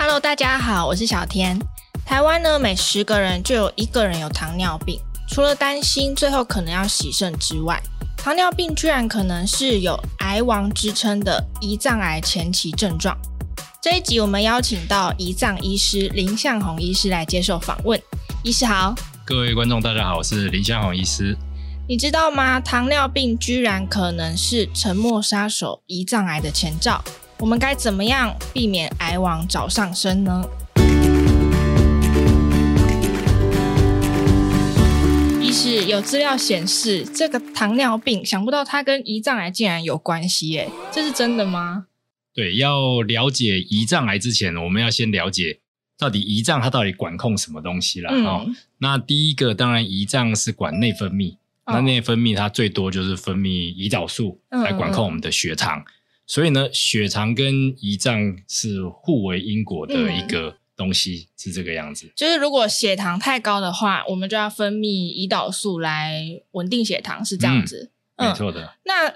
Hello，大家好，我是小天。台湾呢，每十个人就有一个人有糖尿病。除了担心最后可能要洗肾之外，糖尿病居然可能是有“癌王”之称的胰脏癌前期症状。这一集我们邀请到胰脏医师林向红医师来接受访问。医师好，各位观众大家好，我是林向红医师。你知道吗？糖尿病居然可能是沉默杀手胰脏癌的前兆。我们该怎么样避免癌王早上升呢？一是，有资料显示，这个糖尿病想不到它跟胰脏癌竟然有关系，哎，这是真的吗？对，要了解胰脏癌之前，我们要先了解到底胰脏它到底管控什么东西啦。好、嗯哦，那第一个当然胰脏是管内分泌，哦、那内分泌它最多就是分泌胰岛素来管控我们的血糖。所以呢，血糖跟胰脏是互为因果的一个东西，嗯、是这个样子。就是如果血糖太高的话，我们就要分泌胰岛素来稳定血糖，是这样子。嗯，没错的。那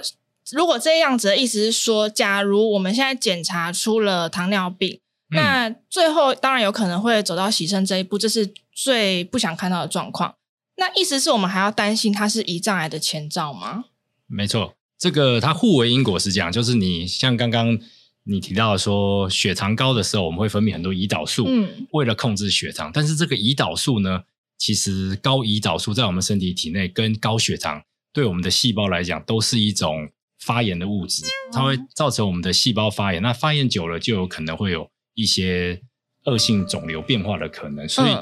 如果这样子的意思是说，假如我们现在检查出了糖尿病，嗯、那最后当然有可能会走到洗肾这一步，这是最不想看到的状况。那意思是我们还要担心它是胰脏癌的前兆吗？没错。这个它互为因果是这样，就是你像刚刚你提到说，血糖高的时候，我们会分泌很多胰岛素，嗯，为了控制血糖。但是这个胰岛素呢，其实高胰岛素在我们身体体内跟高血糖对我们的细胞来讲都是一种发炎的物质，它会造成我们的细胞发炎。那发炎久了，就有可能会有一些恶性肿瘤变化的可能。所以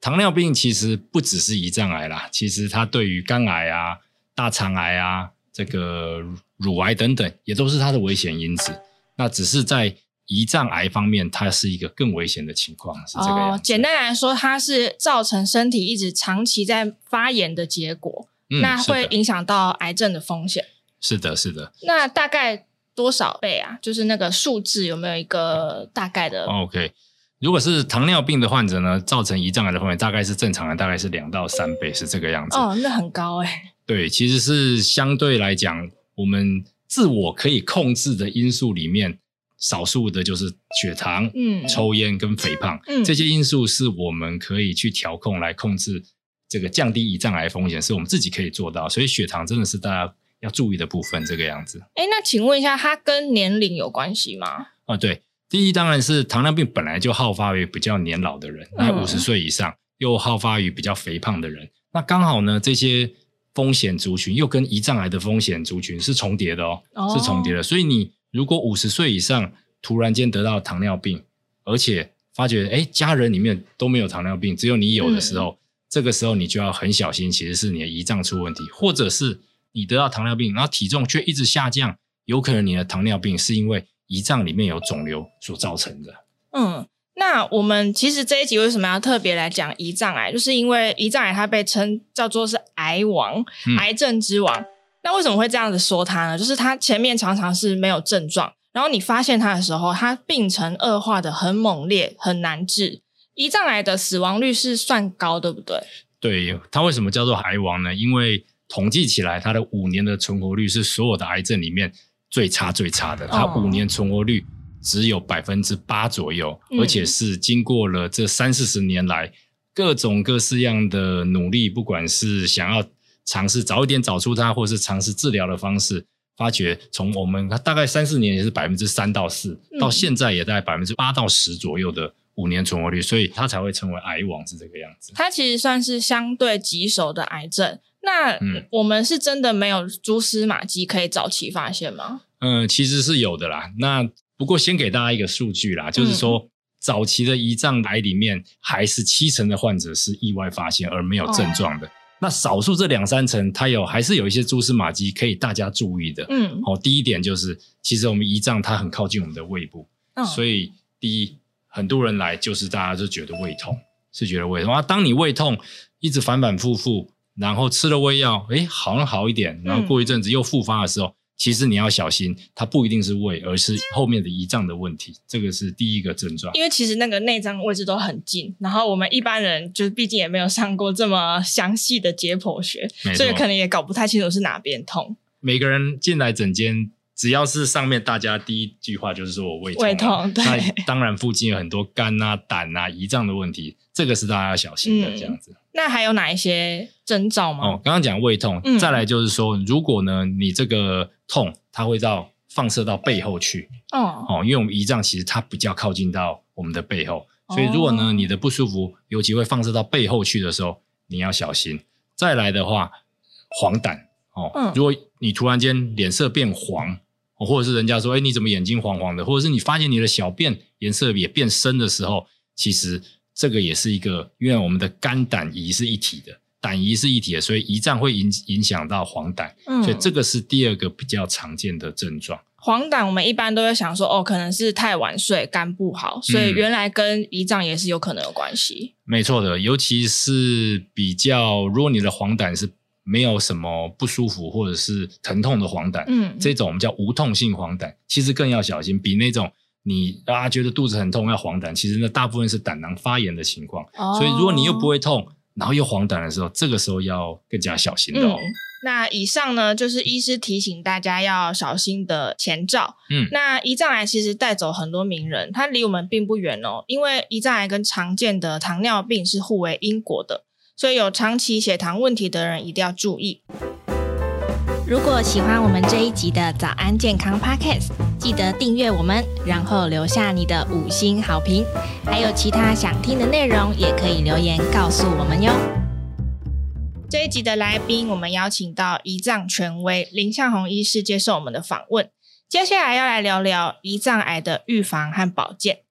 糖尿病其实不只是胰脏癌啦，其实它对于肝癌啊、大肠癌啊。这个乳癌等等，也都是它的危险因子。那只是在胰脏癌方面，它是一个更危险的情况，是这个样子。哦，简单来说，它是造成身体一直长期在发炎的结果，嗯、那会影响到癌症的风险。是的，是的。那大概多少倍啊？就是那个数字有没有一个大概的？OK，如果是糖尿病的患者呢，造成胰脏癌的风险大概是正常的，大概是两到三倍，是这个样子。哦，那很高哎。对，其实是相对来讲，我们自我可以控制的因素里面，少数的就是血糖、嗯、抽烟跟肥胖，嗯，这些因素是我们可以去调控来控制这个降低胰脏癌风险，是我们自己可以做到。所以血糖真的是大家要注意的部分，这个样子。哎，那请问一下，它跟年龄有关系吗？啊，对，第一当然是糖尿病本来就好发于比较年老的人，那五十岁以上，又好发于比较肥胖的人，那刚好呢这些。风险族群又跟胰脏癌的风险族群是重叠的哦，oh. 是重叠的。所以你如果五十岁以上突然间得到糖尿病，而且发觉哎家人里面都没有糖尿病，只有你有的时候，嗯、这个时候你就要很小心，其实是你的胰脏出问题，或者是你得到糖尿病，然后体重却一直下降，有可能你的糖尿病是因为胰脏里面有肿瘤所造成的。嗯。那我们其实这一集为什么要特别来讲胰脏癌？就是因为胰脏癌它被称叫做是癌王、嗯、癌症之王。那为什么会这样子说它呢？就是它前面常常是没有症状，然后你发现它的时候，它病程恶化的很猛烈，很难治。胰脏癌的死亡率是算高，对不对？对，它为什么叫做癌王呢？因为统计起来，它的五年的存活率是所有的癌症里面最差最差的。它五年存活率。只有百分之八左右，而且是经过了这三四十年来各种各式样的努力，不管是想要尝试早一点找出它，或是尝试治疗的方式，发觉从我们大概三四年也是百分之三到四，到现在也大概百分之八到十左右的五年存活率，所以它才会成为癌王是这个样子。它其实算是相对棘手的癌症。那我们是真的没有蛛丝马迹可以早期发现吗？嗯，其实是有的啦。那不过，先给大家一个数据啦，就是说，早期的胰脏癌里面，还是七成的患者是意外发现而没有症状的。那少数这两三成，它有还是有一些蛛丝马迹可以大家注意的。嗯，好，第一点就是，其实我们胰脏它很靠近我们的胃部，所以第一，很多人来就是大家就觉得胃痛，是觉得胃痛啊。当你胃痛一直反反复复，然后吃了胃药，诶，好像好一点，然后过一阵子又复发的时候。其实你要小心，它不一定是胃，而是后面的胰脏的问题。这个是第一个症状。因为其实那个内脏位置都很近，然后我们一般人就是毕竟也没有上过这么详细的解剖学，所以可能也搞不太清楚是哪边痛。每个人进来诊间只要是上面大家第一句话就是说我胃痛，胃痛，对，那当然附近有很多肝啊、胆啊、胰脏的问题，这个是大家要小心的。这样子，嗯，那还有哪一些征兆吗？哦，刚刚讲胃痛，嗯，再来就是说，如果呢你这个痛，它会到放射到背后去，哦哦，因为我们胰脏其实它比较靠近到我们的背后，所以如果呢你的不舒服，尤其会放射到背后去的时候，你要小心。再来的话，黄疸哦，嗯，如果你突然间脸色变黄。或者是人家说，哎，你怎么眼睛黄黄的？或者是你发现你的小便颜色也变深的时候，其实这个也是一个，因为我们的肝胆胰是一体的，胆胰是一体的，所以胰脏会影影响到黄疸，嗯，所以这个是第二个比较常见的症状。黄疸我们一般都会想说，哦，可能是太晚睡，肝不好，所以原来跟胰脏也是有可能有关系。嗯，没错的，尤其是比较，如果你的黄疸是。没有什么不舒服或者是疼痛的黄疸，嗯，这种我们叫无痛性黄疸，其实更要小心。比那种你啊觉得肚子很痛要黄疸，其实那大部分是胆囊发炎的情况。哦，所以如果你又不会痛，然后又黄疸的时候，这个时候要更加小心的哦。嗯，那以上呢，就是医师提醒大家要小心的前兆。嗯，那胰脏癌其实带走很多名人，它离我们并不远哦，因为胰脏癌跟常见的糖尿病是互为因果的。所以有长期血糖问题的人一定要注意。如果喜欢我们这一集的早安健康 Podcast，记得订阅我们，然后留下你的五星好评。还有其他想听的内容，也可以留言告诉我们哟。这一集的来宾，我们邀请到胰脏权威林向红医师接受我们的访问。接下来要来聊聊胰脏癌的预防和保健。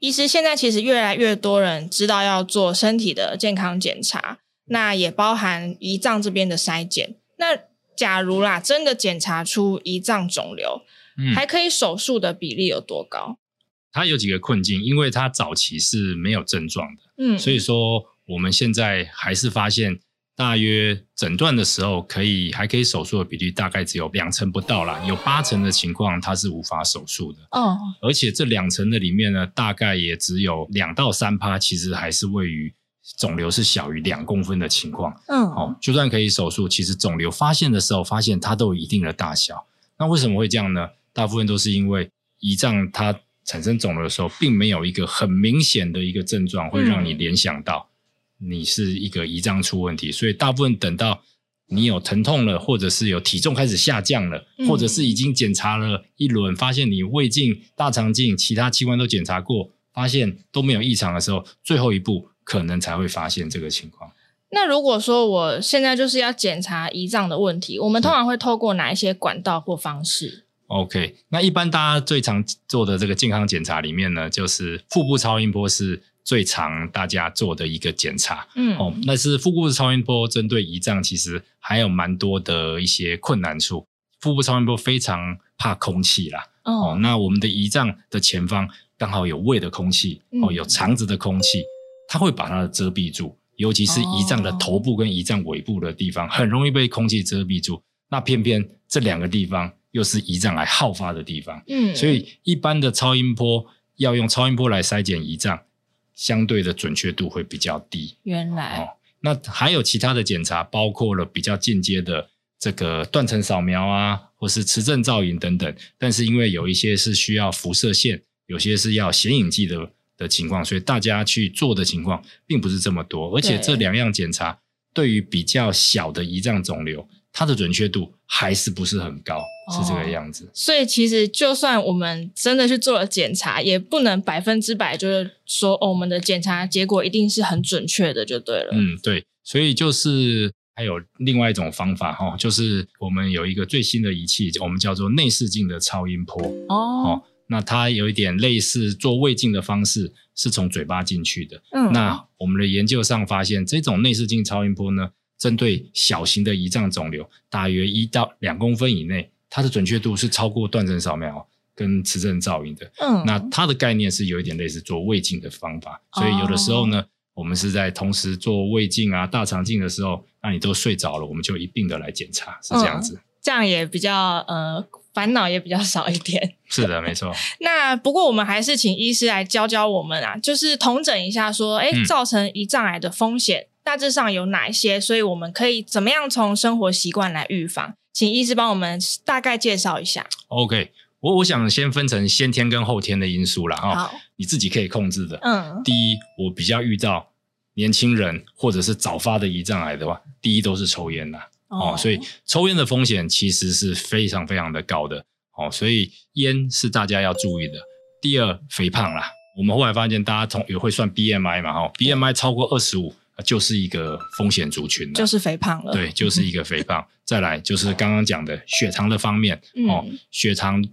医师，现在其实越来越多人知道要做身体的健康检查，那也包含胰脏这边的筛检。那假如啦，真的检查出胰脏肿瘤，嗯，还可以手术的比例有多高？它有几个困境，因为它早期是没有症状的，嗯，所以说我们现在还是发现。大约诊断的时候，可以还可以手术的比例大概只有两成不到啦，有八成的情况它是无法手术的。哦，而且这两成的里面呢，大概也只有两到三趴，其实还是位于肿瘤是小于两公分的情况。嗯，哦，就算可以手术，其实肿瘤发现的时候，发现它都有一定的大小。那为什么会这样呢？大部分都是因为胰脏它产生肿瘤的时候，并没有一个很明显的一个症状会让你联想到。你是一个胰脏出问题，所以大部分等到你有疼痛了，或者是有体重开始下降了，嗯、或者是已经检查了一轮，发现你胃镜、大肠镜、其他器官都检查过，发现都没有异常的时候，最后一步可能才会发现这个情况。那如果说我现在就是要检查胰脏的问题，我们通常会透过哪一些管道或方式？OK，那一般大家最常做的这个健康检查里面呢，就是腹部超音波是。最常大家做的一个检查，嗯，哦，那是腹部超音波针对胰脏，其实还有蛮多的一些困难处。腹部超音波非常怕空气啦，哦，哦，那我们的胰脏的前方刚好有胃的空气，哦，有肠子的空气，它会把它的遮蔽住，尤其是胰脏的头部跟胰脏尾部的地方，很容易被空气遮蔽住。那偏偏这两个地方又是胰脏癌好发的地方，嗯，所以一般的超音波要用超音波来筛检胰脏。相对的准确度会比较低。原来哦，那还有其他的检查，包括了比较进阶的这个断层扫描啊，或是磁振造影等等。但是因为有一些是需要辐射线，有些是要显影剂的的情况，所以大家去做的情况并不是这么多。而且这两样检查对于比较小的胰脏肿瘤，它的准确度还是不是很高。是这个样子，哦，所以其实就算我们真的去做了检查，也不能百分之百就是说，哦，我们的检查结果一定是很准确的，就对了。嗯，对，所以就是还有另外一种方法哈，就是我们有一个最新的仪器，我们叫做内视镜的超音波哦。那它有一点类似做胃镜的方式，是从嘴巴进去的。嗯，那我们的研究上发现，这种内视镜超音波呢，针对小型的胰脏肿瘤，大约一到两公分以内。它的准确度是超过断层扫描跟磁振造影的。嗯，那它的概念是有一点类似做胃镜的方法，所以有的时候呢，哦、我们是在同时做胃镜啊、大肠镜的时候，那你都睡着了，我们就一并的来检查，是这样子。嗯、这样也比较呃烦恼也比较少一点。是的，没错。那不过我们还是请医师来教教我们啊，就是统整一下说，哎，造成胰脏癌的风险、嗯、大致上有哪一些，所以我们可以怎么样从生活习惯来预防？请医师帮我们大概介绍一下。OK，我我想先分成先天跟后天的因素了哈。好，你自己可以控制的。嗯，第一，我比较遇到年轻人或者是早发的胰脏癌的话，第一都是抽烟啦。哦，所以抽烟的风险其实是非常非常的高的。哦，所以烟是大家要注意的。第二，肥胖啦，我们后来发现大家同也会算 BMI 嘛，哈，BMI 超过二十五。就是一个风险族群，就是肥胖了。对，就是一个肥胖。再来就是刚刚讲的血糖的方面，嗯、哦，血糖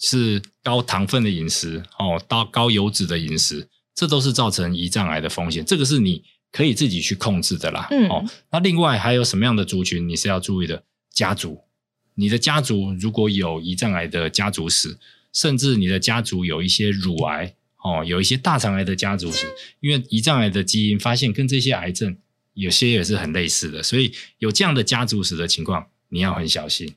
是高糖分的饮食，哦，到高油脂的饮食，这都是造成胰脏癌的风险。这个是你可以自己去控制的啦。嗯、哦，那另外还有什么样的族群你是要注意的？家族，你的家族如果有胰脏癌的家族史，甚至你的家族有一些乳癌。哦，有一些大肠癌的家族史，因为胰脏癌的基因发现跟这些癌症有些也是很类似的，所以有这样的家族史的情况，你要很小心。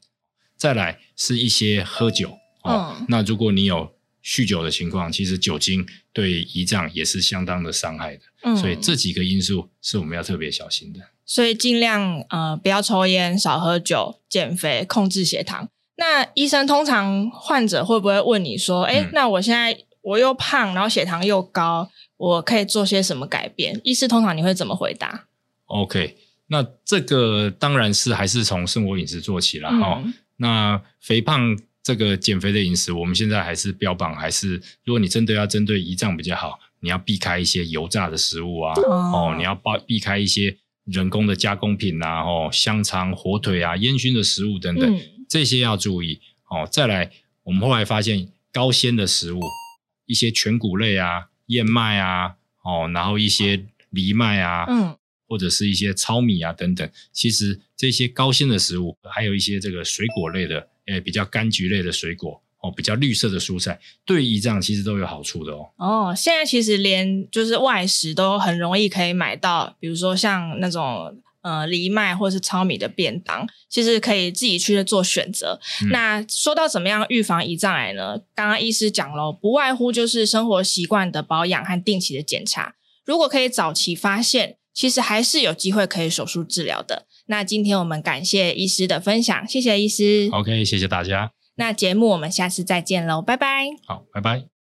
再来是一些喝酒，哦，嗯、那如果你有酗酒的情况，其实酒精对胰脏也是相当的伤害的，嗯、所以这几个因素是我们要特别小心的。所以尽量呃不要抽烟，少喝酒，减肥，控制血糖。那医生通常患者会不会问你说，哎、嗯，那我现在我又胖，然后血糖又高，我可以做些什么改变？医师通常你会怎么回答？OK，那这个当然是还是从生活饮食做起了哈、嗯哦。那肥胖这个减肥的饮食，我们现在还是标榜，还是如果你真的要针对胰脏比较好，你要避开一些油炸的食物啊，哦，哦，你要避避开一些人工的加工品啊，哦，香肠、火腿啊、烟熏的食物等等，嗯、这些要注意。哦，再来，我们后来发现高纤的食物。一些全谷类啊、燕麦啊，哦，然后一些藜麦啊，嗯，或者是一些糙米啊等等，其实这些高纤的食物，还有一些这个水果类的，诶，比较柑橘类的水果，哦，比较绿色的蔬菜，对胰脏其实都有好处的哦。哦，现在其实连就是外食都很容易可以买到，比如说像那种。呃，藜麦或是糙米的便当，其实可以自己去做选择。嗯、那说到怎么样预防胰脏癌呢？刚刚医师讲了，不外乎就是生活习惯的保养和定期的检查。如果可以早期发现，其实还是有机会可以手术治疗的。那今天我们感谢医师的分享，谢谢医师。OK，谢谢大家。那节目我们下次再见喽，拜拜。好，拜拜。